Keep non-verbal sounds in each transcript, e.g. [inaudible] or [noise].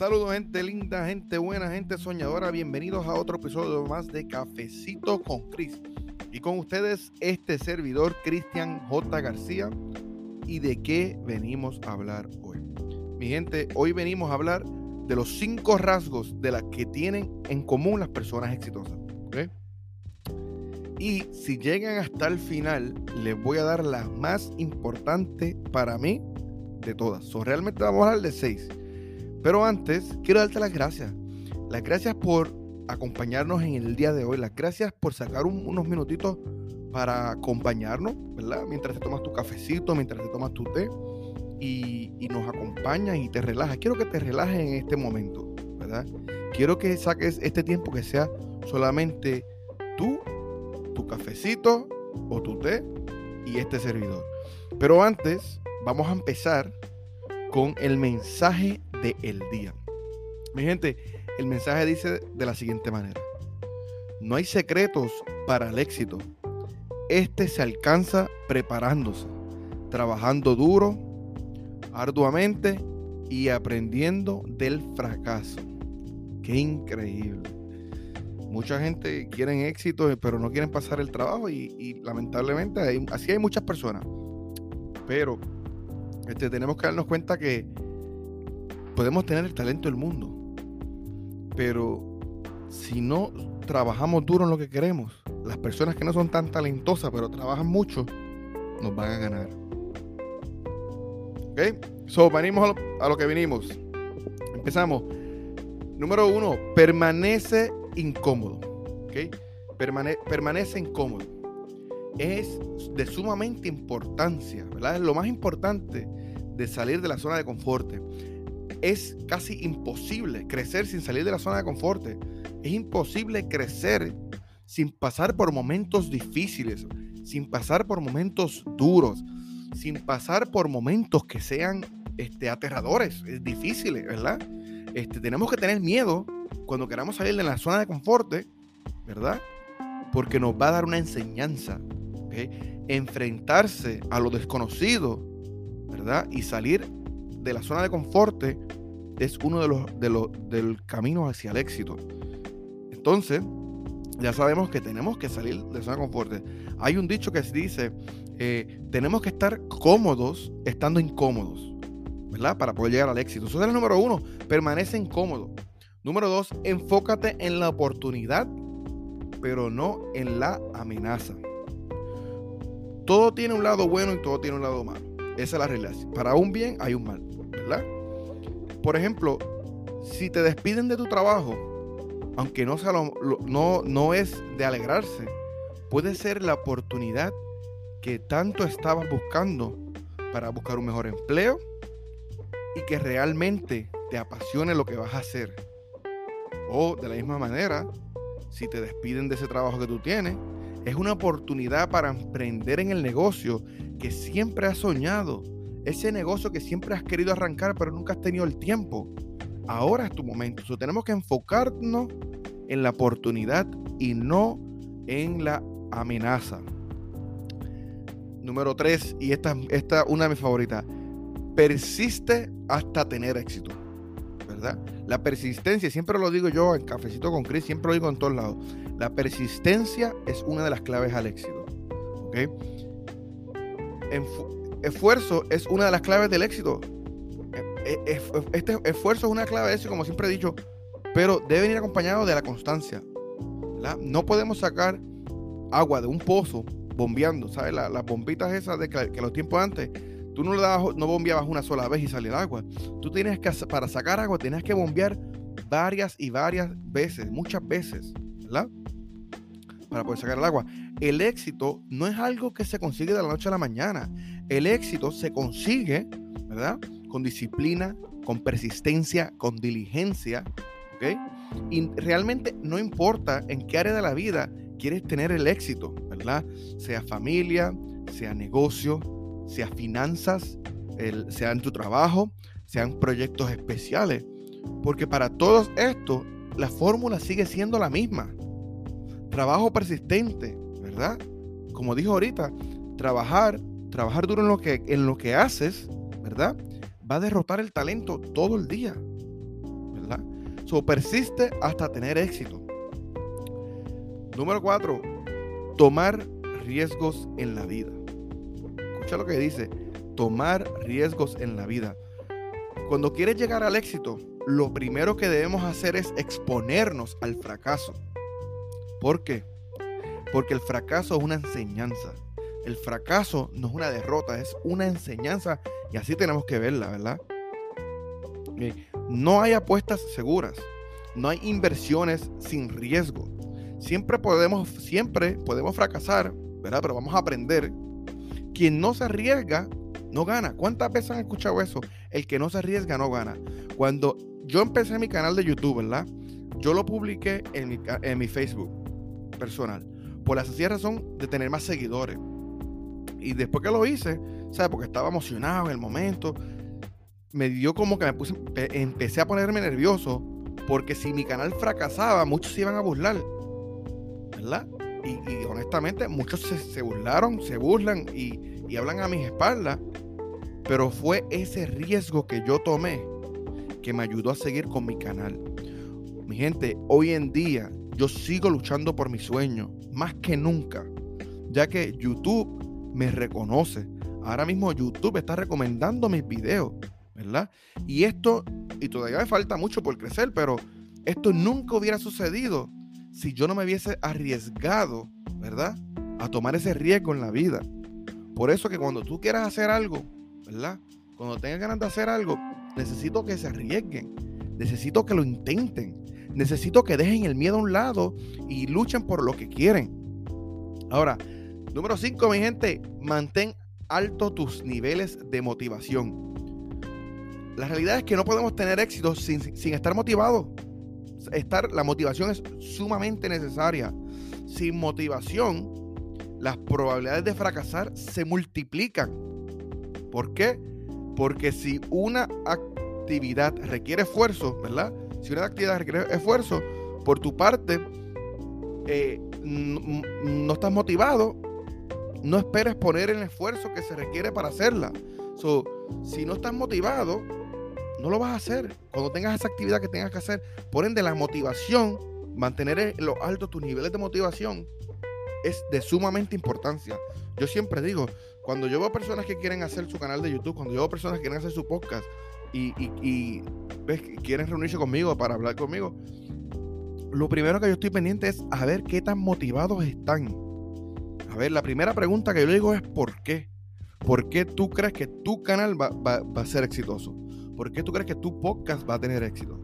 Saludos gente linda, gente buena, gente soñadora. Bienvenidos a otro episodio más de Cafecito con Cris. Y con ustedes este servidor Cristian J. García. ¿Y de qué venimos a hablar hoy? Mi gente, hoy venimos a hablar de los cinco rasgos de las que tienen en común las personas exitosas. Y si llegan hasta el final, les voy a dar la más importante para mí de todas. So, realmente vamos a hablar de seis. Pero antes, quiero darte las gracias. Las gracias por acompañarnos en el día de hoy. Las gracias por sacar unos minutitos para acompañarnos, ¿verdad? Mientras te tomas tu cafecito, mientras te tomas tu té y, y nos acompañas y te relajas. Quiero que te relajes en este momento, ¿verdad? Quiero que saques este tiempo que sea solamente tú, tu cafecito o tu té y este servidor. Pero antes, vamos a empezar con el mensaje del día. Mi gente, el mensaje dice de la siguiente manera. No hay secretos para el éxito. Este se alcanza preparándose, trabajando duro, arduamente y aprendiendo del fracaso. Qué increíble. Mucha gente quiere éxito, pero no quieren pasar el trabajo y, lamentablemente así hay muchas personas. Pero este, tenemos que darnos cuenta que podemos tener el talento del mundo, pero si no trabajamos duro en lo que queremos, las personas que no son tan talentosas, pero trabajan mucho, nos van a ganar. ¿Ok? So, venimos a lo, que vinimos. Empezamos. Número uno, permanece incómodo. ¿Ok? permanece incómodo. Es de sumamente importancia, ¿verdad? Es lo más importante de salir de la zona de confort es casi imposible crecer sin salir de la zona de confort. Es imposible crecer sin pasar por momentos difíciles, sin pasar por momentos duros, sin pasar por momentos que sean este, aterradores, difíciles, ¿verdad? Este, tenemos que tener miedo cuando queramos salir de la zona de confort, ¿verdad? Porque nos va a dar una enseñanza. Enfrentarse a lo desconocido, ¿verdad? Y salir de la zona de confort es uno de los, de los del camino hacia el éxito. Entonces, ya sabemos que tenemos que salir de zona de confort. Hay un dicho que dice, eh, tenemos que estar cómodos estando incómodos, ¿verdad? Para poder llegar al éxito. Eso es el número uno, permanece incómodo. Número dos, enfócate en la oportunidad, pero no en la amenaza. Todo tiene un lado bueno y todo tiene un lado malo. Esa es la realidad. Para un bien hay un mal. Por ejemplo, si te despiden de tu trabajo, aunque no, sea no, no es de alegrarse, puede ser la oportunidad que tanto estabas buscando para buscar un mejor empleo y que realmente te apasione lo que vas a hacer. O de la misma manera, si te despiden de ese trabajo que tú tienes, es una oportunidad para emprender en el negocio que siempre has soñado, ese negocio que siempre has querido arrancar pero nunca has tenido el tiempo. Ahora es tu momento. tenemos que enfocarnos en la oportunidad y no en la amenaza. Número tres, y esta es una de mis favoritas. Persiste hasta tener éxito. ¿Verdad? La persistencia, siempre lo digo yo en Cafecito con Chris, siempre lo digo en todos lados. La persistencia es una de las claves al éxito. ¿Ok? Esfuerzo es una de las claves del éxito. E, e, este esfuerzo es una clave de eso, como siempre he dicho, pero debe venir acompañado de la constancia. No podemos sacar agua de un pozo bombeando, ¿sabes? las bombitas esas de que, los tiempos antes, tú no, le dabas, no bombeabas una sola vez y salía el agua. Tú tienes que, para sacar agua, tienes que bombear varias y varias veces, muchas veces, ¿verdad? Para poder sacar el agua. El éxito no es algo que se consigue de la noche a la mañana. El éxito se consigue, ¿verdad? Con disciplina, con persistencia, con diligencia, ¿ok? Y realmente no importa en qué área de la vida quieres tener el éxito, ¿verdad? Sea familia, sea negocio, sea finanzas, sea en tu trabajo, sean proyectos especiales. Porque para todos esto, la fórmula sigue siendo la misma. Trabajo persistente, ¿verdad? Como dijo ahorita, trabajar trabajar duro en lo que, en lo que haces, ¿verdad? Va a derrotar el talento todo el día, So, persiste hasta tener éxito. Número cuatro, tomar riesgos en la vida. Escucha lo que dice, tomar riesgos en la vida. Cuando quieres llegar al éxito, lo primero que debemos hacer es exponernos al fracaso. ¿Por qué? Porque el fracaso es una enseñanza. El fracaso no es una derrota, es una enseñanza y así tenemos que verla, ¿verdad? No hay apuestas seguras, no hay inversiones sin riesgo. Siempre podemos, siempre podemos fracasar, ¿verdad? Pero vamos a aprender. Quien no se arriesga, no gana. ¿Cuántas veces han escuchado eso? El que no se arriesga, no gana. Cuando yo empecé mi canal de YouTube, ¿verdad? Yo lo publiqué en mi, en mi Facebook personal. Por la sencilla razón de tener más seguidores. Y después que lo hice, ¿sabes? Porque estaba emocionado en el momento, me dio como que me puse, empecé a ponerme nervioso. Porque si mi canal fracasaba, muchos se iban a burlar. ¿Verdad? Y, honestamente, muchos se, burlaron, se burlan y, y hablan a mis espaldas. Pero fue ese riesgo que yo tomé que me ayudó a seguir con mi canal. Mi gente, hoy en día yo sigo luchando por mi sueño, más que nunca, ya que YouTube me reconoce. Ahora mismo YouTube está recomendando mis videos, ¿verdad? Y esto, y todavía me falta mucho por crecer, pero esto nunca hubiera sucedido si yo no me hubiese arriesgado, ¿verdad? A tomar ese riesgo en la vida. Por eso que cuando tú quieras hacer algo, ¿verdad? Cuando tengas ganas de hacer algo, necesito que se arriesguen. Necesito que lo intenten. Necesito que dejen el miedo a un lado y luchen por lo que quieren. Ahora, número 5, mi gente, mantén alto tus niveles de motivación. La realidad es que no podemos tener éxito sin, estar motivados. Estar, la motivación es sumamente necesaria. Sin motivación, las probabilidades de fracasar se multiplican. ¿Por qué? Porque si una actividad requiere esfuerzo, ¿verdad? Si una actividad requiere esfuerzo, por tu parte, eh, no, estás motivado, no esperes poner el esfuerzo que se requiere para hacerla. si no estás motivado, no lo vas a hacer. Cuando tengas esa actividad que tengas que hacer, por ende, la motivación, mantener lo alto tus niveles de motivación, es de sumamente importancia. Yo siempre digo, cuando yo veo personas que quieren hacer su canal de YouTube, cuando yo veo personas que quieren hacer su podcast y, quieren reunirse conmigo para hablar conmigo, lo primero que yo estoy pendiente es a ver qué tan motivados están. A ver, la primera pregunta que yo digo es ¿por qué? ¿Por qué tú crees que tu canal va, a ser exitoso? ¿Por qué tú crees que tu podcast va a tener éxito?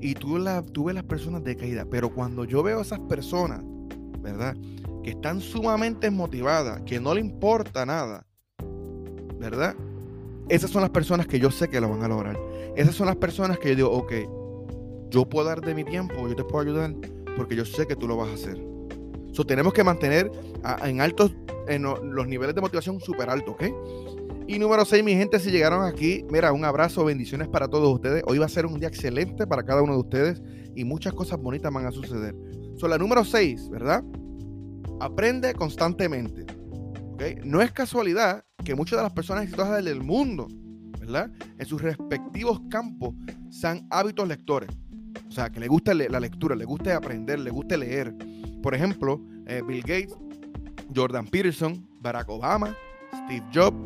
Y tú, la, tú ves las personas de caída, pero cuando yo veo a esas personas, ¿verdad? que están sumamente motivadas, que no le importa nada, ¿verdad? Esas son las personas que yo sé que lo van a lograr. Esas son las personas que yo digo, ok, yo puedo dar de mi tiempo, yo te puedo ayudar, porque yo sé que tú lo vas a hacer. So, tenemos que mantener en altos, en los niveles de motivación súper altos, ¿ok? Y número 6, mi gente, si llegaron aquí, mira, un abrazo, bendiciones para todos ustedes. Hoy va a ser un día excelente para cada uno de ustedes y muchas cosas bonitas van a suceder. So, la número 6, ¿verdad? aprende constantemente. No es casualidad que muchas de las personas exitosas del mundo, ¿verdad? En sus respectivos campos sean hábitos lectores. O sea, que le guste la lectura, le guste aprender, le guste leer. Por ejemplo, eh, Bill Gates, Jordan Peterson, Barack Obama, Steve Jobs,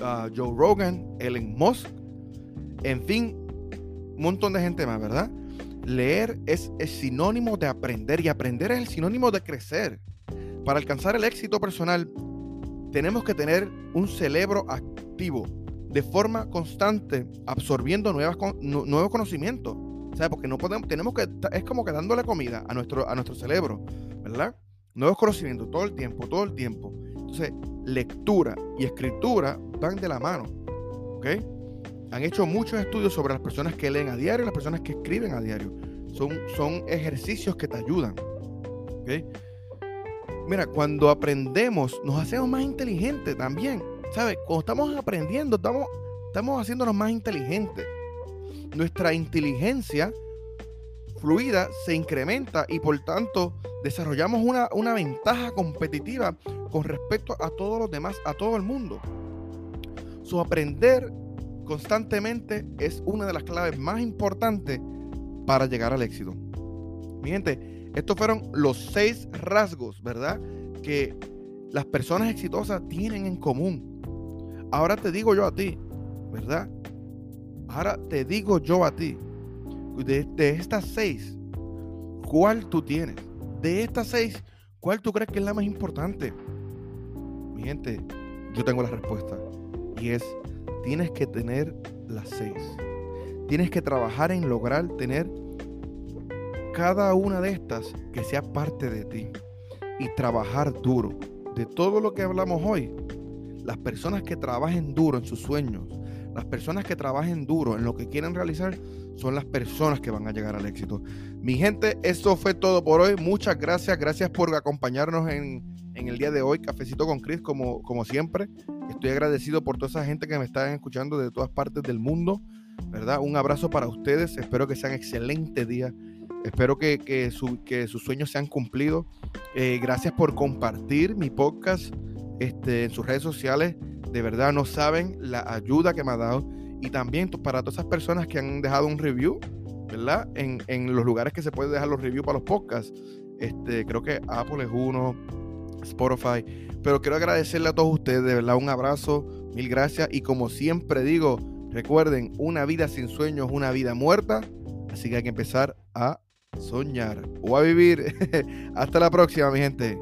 uh, Joe Rogan, Ellen Musk, en fin, un montón de gente más, ¿verdad? Leer es, es sinónimo de aprender y aprender es el sinónimo de crecer. Para alcanzar el éxito personal, tenemos que tener un cerebro activo de forma constante, absorbiendo nuevas, nuevos conocimientos. ¿Sabes? Porque no podemos, tenemos que, es como que dándole comida a nuestro, a nuestro cerebro, ¿verdad? Nuevos conocimientos todo el tiempo, todo el tiempo. Entonces, lectura y escritura van de la mano, ¿ok? Han hecho muchos estudios sobre las personas que leen a diario y las personas que escriben a diario. Son, son ejercicios que te ayudan, ¿ok? Mira, cuando aprendemos, nos hacemos más inteligentes también. ¿Sabes? Cuando estamos aprendiendo, estamos, estamos haciéndonos más inteligentes. Nuestra inteligencia fluida se incrementa y por tanto desarrollamos una, una ventaja competitiva con respecto a todos los demás, a todo el mundo. Su aprender constantemente es una de las claves más importantes para llegar al éxito. Mi gente, estos fueron los seis rasgos, ¿verdad? Que las personas exitosas tienen en común. Ahora te digo yo a ti, ¿verdad? Ahora te digo yo a ti, de, de estas seis, ¿cuál tú tienes? De estas seis, ¿cuál tú crees que es la más importante? Mi gente, yo tengo la respuesta. Y es, tienes que tener las seis. Tienes que trabajar en lograr tener cada una de estas que sea parte de ti. Y trabajar duro. De todo lo que hablamos hoy, las personas que trabajen duro en sus sueños, las personas que trabajen duro en lo que quieren realizar, son las personas que van a llegar al éxito. Mi gente, eso fue todo por hoy. Muchas gracias. Gracias por acompañarnos en, el día de hoy. Cafecito con Chris, como, como siempre. Estoy agradecido por toda esa gente que me está escuchando de todas partes del mundo. ¿Verdad? Un abrazo para ustedes. Espero que sean excelente día. Espero que, que, sus sueños sean cumplidos. Eh, gracias por compartir mi podcast este, en sus redes sociales. De verdad, no saben la ayuda que me ha dado. Y también para todas esas personas que han dejado un review, ¿verdad? En, en los lugares que se puede dejar los reviews para los podcasts. Este, creo que Apple es uno, Spotify. Pero quiero agradecerle a todos ustedes, de verdad, un abrazo, mil gracias. Y como siempre digo, recuerden, una vida sin sueños es una vida muerta. Así que hay que empezar a soñar o a vivir. [laughs] Hasta la próxima, mi gente.